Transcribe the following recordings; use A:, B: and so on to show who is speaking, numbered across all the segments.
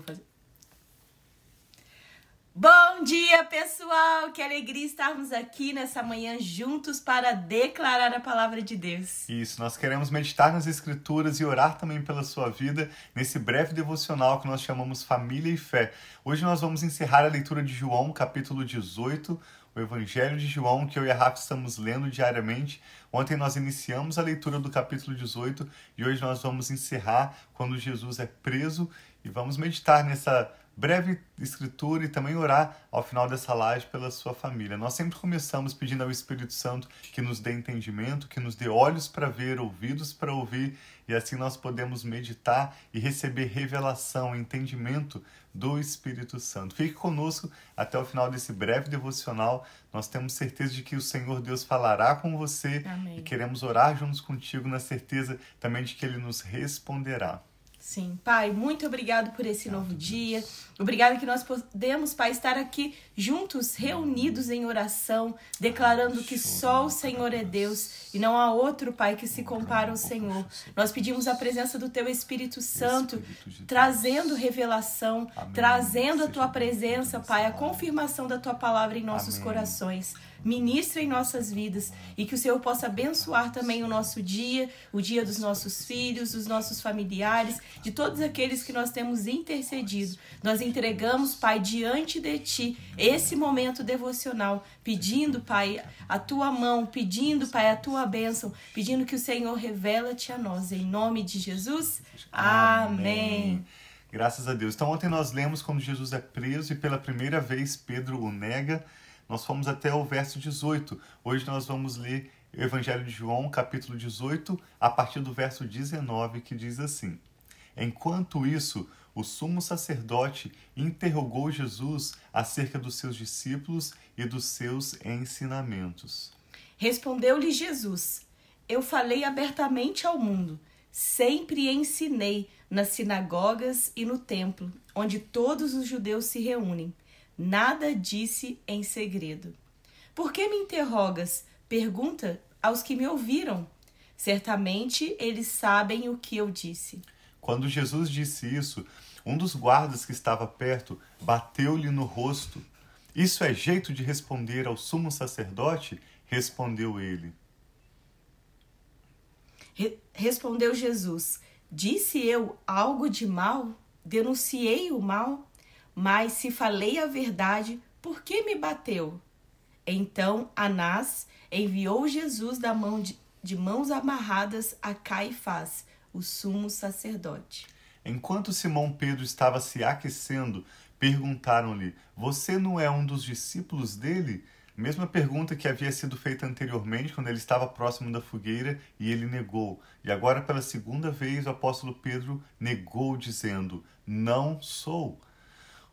A: vou fazer. Bom dia, pessoal! Que alegria estarmos aqui nessa manhã juntos para declarar a palavra de Deus.
B: Isso, nós queremos meditar nas Escrituras e orar também pela sua vida nesse breve devocional que nós chamamos Família e Fé. Hoje nós vamos encerrar a leitura de João, capítulo 18, o Evangelho de João, que eu e a Rafa estamos lendo diariamente. Ontem nós iniciamos a leitura do capítulo 18 e hoje nós vamos encerrar quando Jesus é preso e vamos meditar nessa breve escritura e também orar ao final dessa live pela sua família. Nós sempre começamos pedindo ao Espírito Santo que nos dê entendimento, que nos dê olhos para ver, ouvidos para ouvir, e assim nós podemos meditar e receber revelação, entendimento do Espírito Santo. Fique conosco até o final desse breve devocional. Nós temos certeza de que o Senhor Deus falará com você
A: Amém.
B: e queremos orar juntos contigo na certeza também de que ele nos responderá.
A: Sim, Pai, muito obrigado por esse novo dia. Obrigado que nós podemos, Pai, estar aqui juntos, reunidos em oração, declarando que só o Senhor é Deus e não há outro, Pai, que se compara ao Senhor. Nós pedimos a presença do Teu Espírito Santo, trazendo revelação, trazendo a Tua presença, Pai, a confirmação da Tua palavra em nossos corações ministra em nossas vidas e que o Senhor possa abençoar também o nosso dia, o dia dos nossos filhos, dos nossos familiares, de todos aqueles que nós temos intercedido. Nós entregamos, Pai, diante de Ti esse momento devocional, pedindo, Pai, a Tua mão, pedindo, Pai, a Tua bênção, pedindo que o Senhor revela-te a nós. Em nome de Jesus. Amém. Amém.
B: Graças a Deus. Então, ontem nós lemos quando Jesus é preso e pela primeira vez Pedro o nega. Nós fomos até o verso 18. Hoje nós vamos ler o Evangelho de João, capítulo 18, a partir do verso 19, que diz assim: Enquanto isso, o sumo sacerdote interrogou Jesus acerca dos seus discípulos e dos seus ensinamentos.
A: Respondeu-lhe Jesus: Eu falei abertamente ao mundo, sempre ensinei nas sinagogas e no templo, onde todos os judeus se reúnem. Nada disse em segredo. Por que me interrogas? Pergunta aos que me ouviram. Certamente eles sabem o que eu disse.
B: Quando Jesus disse isso, um dos guardas que estava perto bateu-lhe no rosto. Isso é jeito de responder ao sumo sacerdote? Respondeu ele.
A: Re respondeu Jesus: Disse eu algo de mal? Denunciei o mal? Mas se falei a verdade, por que me bateu? Então Anás enviou Jesus da mão de, de mãos amarradas a Caifás, o sumo sacerdote.
B: Enquanto Simão Pedro estava se aquecendo, perguntaram-lhe: Você não é um dos discípulos dele? Mesma pergunta que havia sido feita anteriormente, quando ele estava próximo da fogueira e ele negou. E agora, pela segunda vez, o apóstolo Pedro negou, dizendo: Não sou.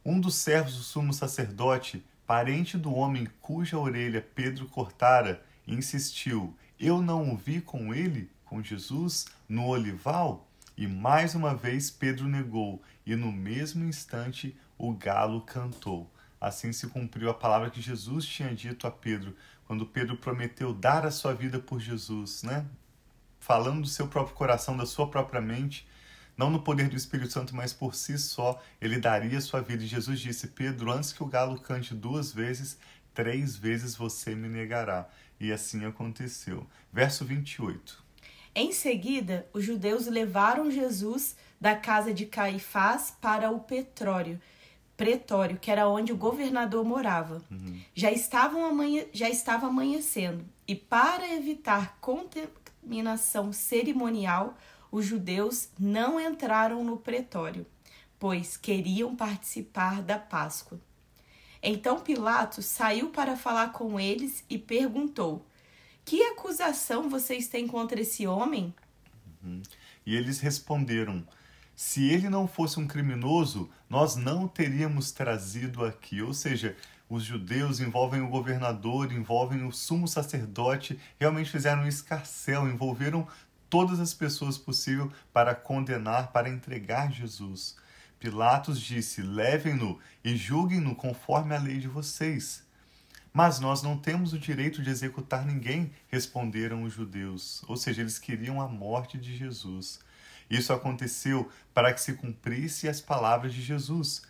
B: Um dos servos do sumo sacerdote, parente do homem cuja orelha Pedro cortara, insistiu: Eu não o vi com ele, com Jesus, no olival? E mais uma vez Pedro negou, e no mesmo instante o galo cantou. Assim se cumpriu a palavra que Jesus tinha dito a Pedro, quando Pedro prometeu dar a sua vida por Jesus, né? Falando do seu próprio coração, da sua própria mente, não no poder do Espírito Santo, mas por si só, ele daria sua vida. E Jesus disse: Pedro, antes que o galo cante duas vezes, três vezes você me negará. E assim aconteceu. Verso 28.
A: Em seguida, os judeus levaram Jesus da casa de Caifás para o Petrório, pretório, que era onde o governador morava. Uhum. Já, estavam amanhe... Já estava amanhecendo, e para evitar contaminação cerimonial, os judeus não entraram no pretório, pois queriam participar da Páscoa. Então Pilatos saiu para falar com eles e perguntou: Que acusação vocês têm contra esse homem?
B: Uhum. E eles responderam: Se ele não fosse um criminoso, nós não o teríamos trazido aqui. Ou seja, os judeus envolvem o governador, envolvem o sumo sacerdote, realmente fizeram um escarcel, envolveram todas as pessoas possível para condenar, para entregar Jesus. Pilatos disse: Levem-no e julguem-no conforme a lei de vocês. Mas nós não temos o direito de executar ninguém, responderam os judeus. Ou seja, eles queriam a morte de Jesus. Isso aconteceu para que se cumprisse as palavras de Jesus,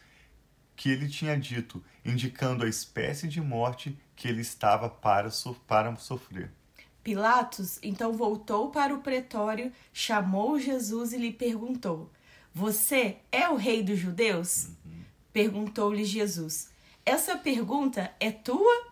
B: que ele tinha dito, indicando a espécie de morte que ele estava para, para sofrer.
A: Pilatos então voltou para o pretório, chamou Jesus e lhe perguntou: Você é o rei dos judeus? Uhum. Perguntou-lhe Jesus. Essa pergunta é tua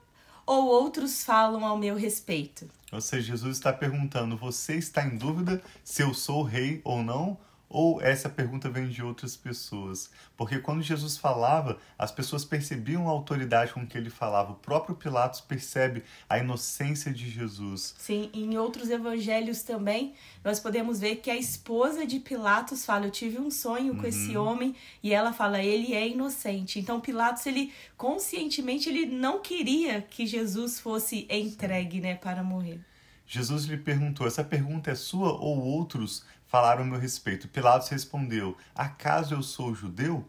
A: ou outros falam ao meu respeito?
B: Ou seja, Jesus está perguntando: você está em dúvida se eu sou rei ou não? Ou essa pergunta vem de outras pessoas? Porque quando Jesus falava, as pessoas percebiam a autoridade com que ele falava. O próprio Pilatos percebe a inocência de Jesus.
A: Sim, em outros evangelhos também, nós podemos ver que a esposa de Pilatos fala: Eu tive um sonho com uhum. esse homem, e ela fala: Ele é inocente. Então, Pilatos, ele conscientemente, ele não queria que Jesus fosse entregue né, para morrer.
B: Jesus lhe perguntou: Essa pergunta é sua ou outros falaram a meu respeito. Pilatos respondeu: Acaso eu sou judeu?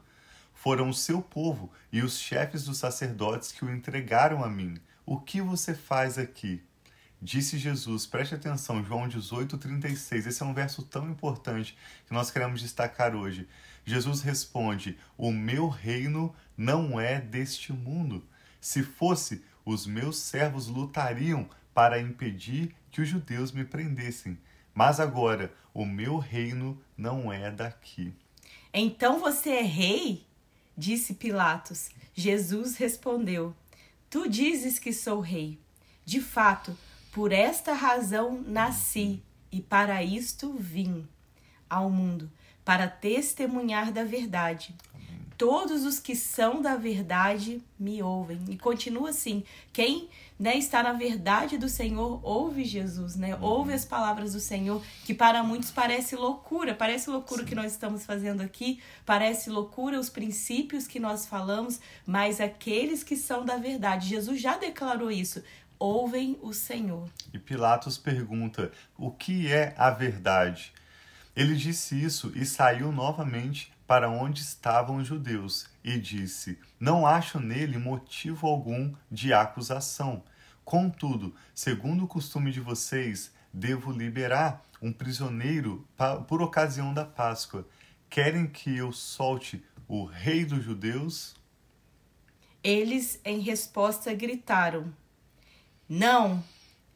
B: Foram o seu povo e os chefes dos sacerdotes que o entregaram a mim. O que você faz aqui? Disse Jesus, preste atenção, João 18, 36. Esse é um verso tão importante que nós queremos destacar hoje. Jesus responde: O meu reino não é deste mundo. Se fosse, os meus servos lutariam para impedir que os judeus me prendessem. Mas agora o meu reino não é daqui.
A: Então você é rei? Disse Pilatos. Jesus respondeu: Tu dizes que sou rei. De fato, por esta razão nasci e para isto vim ao mundo, para testemunhar da verdade. Todos os que são da verdade me ouvem. E continua assim: quem né, está na verdade do Senhor ouve Jesus, né? Ouve as palavras do Senhor, que para muitos parece loucura. Parece loucura o que nós estamos fazendo aqui, parece loucura os princípios que nós falamos, mas aqueles que são da verdade, Jesus já declarou isso. Ouvem o Senhor.
B: E Pilatos pergunta: o que é a verdade? Ele disse isso e saiu novamente para onde estavam os judeus e disse: Não acho nele motivo algum de acusação. Contudo, segundo o costume de vocês, devo liberar um prisioneiro por ocasião da Páscoa. Querem que eu solte o rei dos judeus?
A: Eles, em resposta, gritaram: Não,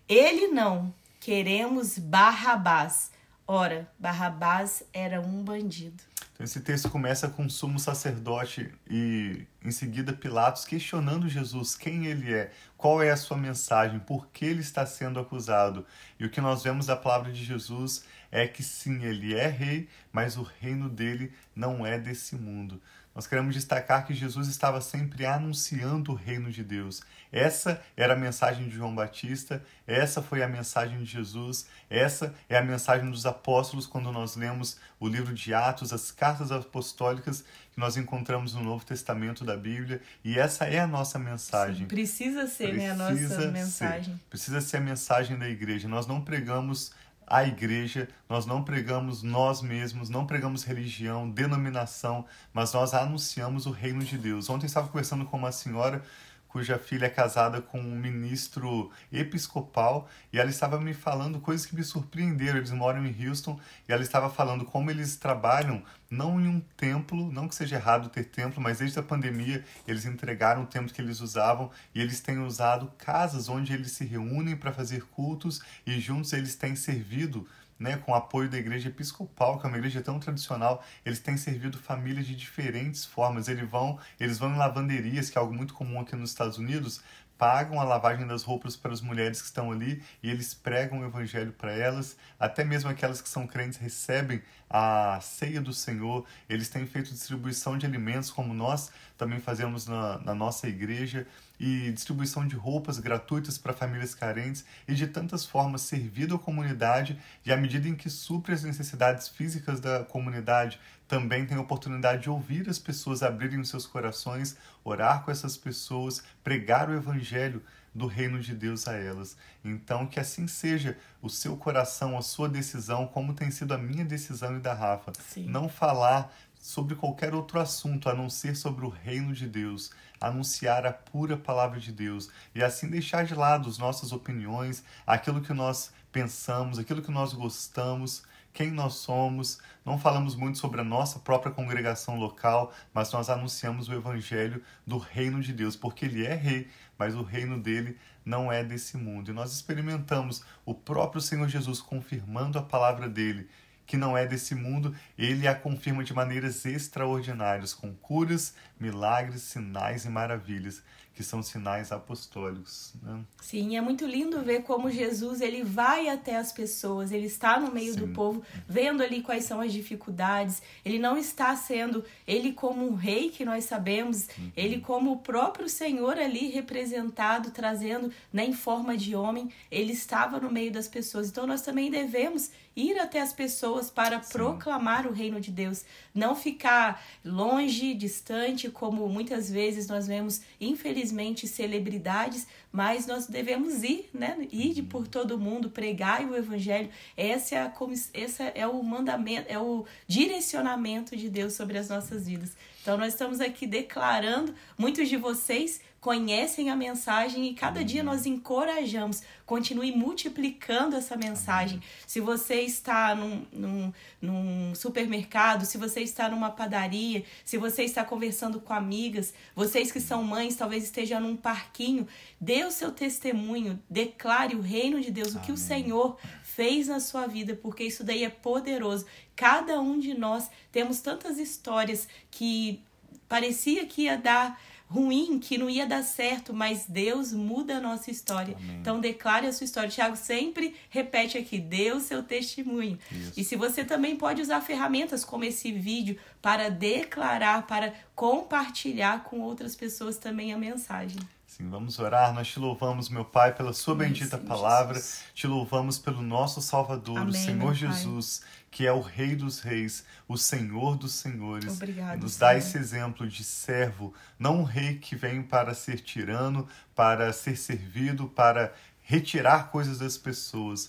A: ele não. Queremos Barrabás. Ora, Barrabás era um bandido.
B: Então, esse texto começa com o sumo sacerdote e em seguida Pilatos questionando Jesus, quem ele é, qual é a sua mensagem, por que ele está sendo acusado. E o que nós vemos da palavra de Jesus é que sim, ele é rei, mas o reino dele não é desse mundo. Nós queremos destacar que Jesus estava sempre anunciando o reino de Deus. Essa era a mensagem de João Batista, essa foi a mensagem de Jesus, essa é a mensagem dos apóstolos quando nós lemos o livro de Atos, as cartas apostólicas que nós encontramos no Novo Testamento da Bíblia, e essa é a nossa mensagem. Sim,
A: precisa ser precisa né, a nossa mensagem.
B: Ser, precisa ser a mensagem da igreja. Nós não pregamos a igreja, nós não pregamos nós mesmos, não pregamos religião, denominação, mas nós anunciamos o reino de Deus. Ontem eu estava conversando com uma senhora cuja filha é casada com um ministro episcopal, e ela estava me falando coisas que me surpreenderam. Eles moram em Houston e ela estava falando como eles trabalham não em um templo, não que seja errado ter templo, mas desde a pandemia eles entregaram o templo que eles usavam e eles têm usado casas onde eles se reúnem para fazer cultos e juntos eles têm servido né, com o apoio da igreja episcopal, que é uma igreja tão tradicional, eles têm servido famílias de diferentes formas. Eles vão, eles vão em lavanderias, que é algo muito comum aqui nos Estados Unidos, pagam a lavagem das roupas para as mulheres que estão ali e eles pregam o evangelho para elas. Até mesmo aquelas que são crentes recebem a ceia do Senhor. Eles têm feito distribuição de alimentos, como nós também fazemos na, na nossa igreja, e distribuição de roupas gratuitas para famílias carentes e de tantas formas servido à comunidade e à medida em que supre as necessidades físicas da comunidade, também tem a oportunidade de ouvir as pessoas abrirem os seus corações, orar com essas pessoas, pregar o evangelho do reino de Deus a elas. Então, que assim seja o seu coração, a sua decisão, como tem sido a minha decisão e da Rafa. Sim. Não falar sobre qualquer outro assunto a não ser sobre o reino de Deus, anunciar a pura palavra de Deus e assim deixar de lado as nossas opiniões, aquilo que nós pensamos, aquilo que nós gostamos quem nós somos, não falamos muito sobre a nossa própria congregação local, mas nós anunciamos o evangelho do reino de Deus, porque ele é rei, mas o reino dele não é desse mundo. E nós experimentamos o próprio Senhor Jesus confirmando a palavra dele que não é desse mundo, ele a confirma de maneiras extraordinárias, com curas, milagres, sinais e maravilhas que são sinais apostólicos. Né?
A: Sim, é muito lindo ver como Jesus ele vai até as pessoas, ele está no meio Sim. do povo, vendo ali quais são as dificuldades. Ele não está sendo ele como um rei que nós sabemos, uhum. ele como o próprio Senhor ali representado, trazendo né, em forma de homem, ele estava no meio das pessoas. Então nós também devemos ir até as pessoas para Sim. proclamar o reino de Deus, não ficar longe, distante, como muitas vezes nós vemos, infelizmente, celebridades, mas nós devemos ir, né? Ir por todo mundo, pregar o evangelho. Essa é, a, essa é o mandamento, é o direcionamento de Deus sobre as nossas vidas. Então nós estamos aqui declarando, muitos de vocês conhecem a mensagem e cada dia nós encorajamos, continue multiplicando essa mensagem. Se você está num, num, num, supermercado, se você está numa padaria, se você está conversando com amigas, vocês que são mães, talvez esteja num parquinho, dê o seu testemunho, declare o reino de Deus, Amém. o que o Senhor fez na sua vida, porque isso daí é poderoso. Cada um de nós temos tantas histórias que parecia que ia dar ruim, que não ia dar certo, mas Deus muda a nossa história. Amém. Então declare a sua história. Tiago sempre repete aqui, dê o seu testemunho. Isso. E se você também pode usar ferramentas como esse vídeo para declarar, para compartilhar com outras pessoas também a mensagem.
B: Sim, vamos orar. Nós te louvamos, meu Pai, pela sua bendita palavra. Jesus. Te louvamos pelo nosso Salvador, Amém, o Senhor Jesus, que é o Rei dos Reis, o Senhor dos Senhores.
A: Obrigado,
B: nos
A: Senhor.
B: dá esse exemplo de servo, não um rei que vem para ser tirano, para ser servido, para retirar coisas das pessoas.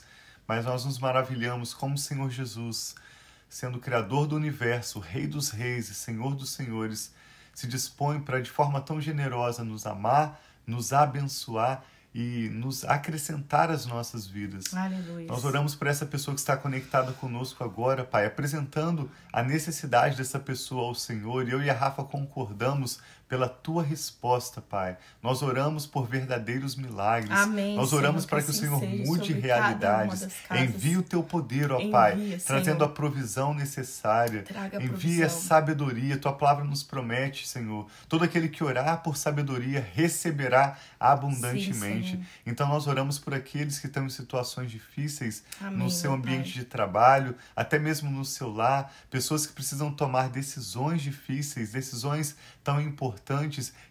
B: Mas nós nos maravilhamos como o Senhor Jesus, sendo o Criador do universo, o Rei dos Reis e Senhor dos Senhores, se dispõe para, de forma tão generosa, nos amar nos abençoar e nos acrescentar as nossas vidas.
A: Aleluia.
B: Nós oramos por essa pessoa que está conectada conosco agora, Pai, apresentando a necessidade dessa pessoa ao Senhor. Eu e a Rafa concordamos pela tua resposta, Pai. Nós oramos por verdadeiros milagres.
A: Amém,
B: Nós oramos para que, que o Senhor mude realidades. Envie o teu poder, ó Envia, Pai, Senhor. trazendo a provisão necessária.
A: Traga
B: Envie a sabedoria. Tua palavra nos promete, Senhor. Todo aquele que orar por sabedoria receberá abundantemente. Sim, então nós oramos por aqueles que estão em situações difíceis Amém, no seu ambiente de trabalho, até mesmo no seu lar, pessoas que precisam tomar decisões difíceis, decisões tão importantes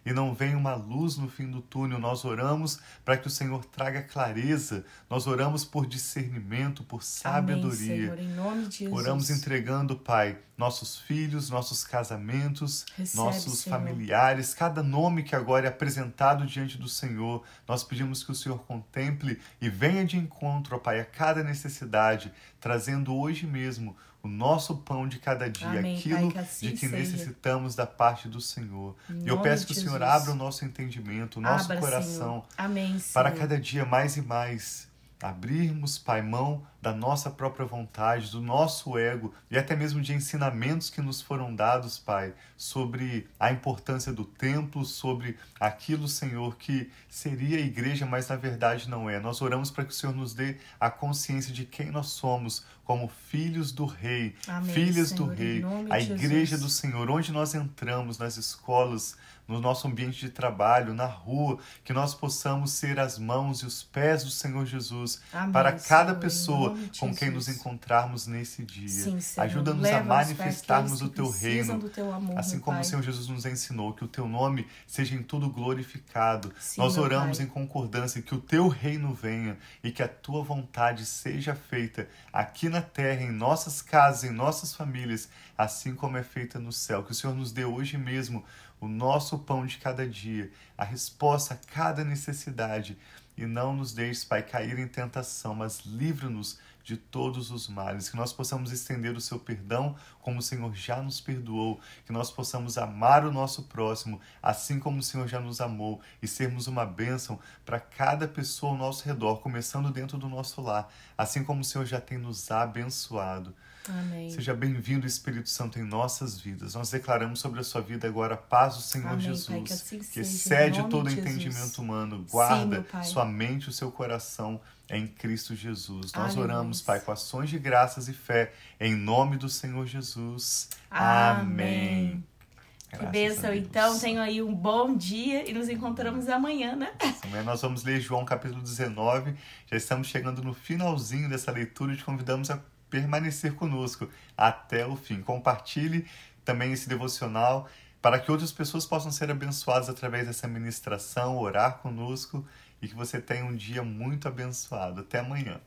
B: e não vem uma luz no fim do túnel. Nós oramos para que o Senhor traga clareza, nós oramos por discernimento, por sabedoria.
A: Amém, Senhor, em nome de Jesus.
B: Oramos entregando, Pai, nossos filhos, nossos casamentos, Recebe, nossos Senhor. familiares, cada nome que agora é apresentado diante do Senhor. Nós pedimos que o Senhor contemple e venha de encontro, ó Pai, a cada necessidade, trazendo hoje mesmo o nosso pão de cada dia,
A: Amém,
B: aquilo
A: pai, que
B: de que
A: seja.
B: necessitamos da parte do Senhor. E eu peço que o Senhor abra o nosso entendimento, o nosso
A: abra,
B: coração,
A: Amém,
B: para cada dia mais e mais abrirmos, Pai, mão da nossa própria vontade, do nosso ego e até mesmo de ensinamentos que nos foram dados, Pai, sobre a importância do templo, sobre aquilo, Senhor, que seria a igreja, mas na verdade não é. Nós oramos para que o Senhor nos dê a consciência de quem nós somos como filhos do Rei,
A: Amém,
B: filhas
A: Senhor,
B: do Rei, a igreja
A: Jesus.
B: do Senhor, onde nós entramos, nas escolas, no nosso ambiente de trabalho, na rua, que nós possamos ser as mãos e os pés do Senhor Jesus
A: Amém,
B: para cada
A: Senhor,
B: pessoa com quem nos encontrarmos nesse dia.
A: Sim,
B: Ajuda-nos a manifestarmos o teu reino,
A: teu amor,
B: assim como
A: pai.
B: o Senhor Jesus nos ensinou, que o teu nome seja em tudo glorificado.
A: Sim,
B: Nós oramos em concordância que o teu reino venha e que a tua vontade seja feita aqui na terra, em nossas casas, em nossas famílias, assim como é feita no céu. Que o Senhor nos dê hoje mesmo o nosso pão de cada dia, a resposta a cada necessidade. E não nos deixes, Pai, cair em tentação, mas livra-nos de todos os males, que nós possamos estender o seu perdão como o Senhor já nos perdoou, que nós possamos amar o nosso próximo assim como o Senhor já nos amou e sermos uma bênção para cada pessoa ao nosso redor, começando dentro do nosso lar, assim como o Senhor já tem nos abençoado.
A: Amém.
B: Seja bem-vindo, Espírito Santo, em nossas vidas. Nós declaramos sobre a sua vida agora a paz do Senhor
A: Amém,
B: Jesus,
A: Pai, que assim
B: que excede todo entendimento
A: Jesus.
B: humano. Guarda
A: Pai.
B: sua mente e o seu coração em Cristo Jesus. Nós
A: Aleluia.
B: oramos, Pai, com ações de graças e fé, em nome do Senhor Jesus.
A: Amém. Que
B: Graças a
A: bênção, então. Tenham aí um bom dia e nos encontramos amanhã, né?
B: Amanhã nós vamos ler João capítulo 19. Já estamos chegando no finalzinho dessa leitura e te convidamos a permanecer conosco até o fim. Compartilhe também esse devocional para que outras pessoas possam ser abençoadas através dessa ministração, orar conosco e que você tenha um dia muito abençoado. Até amanhã.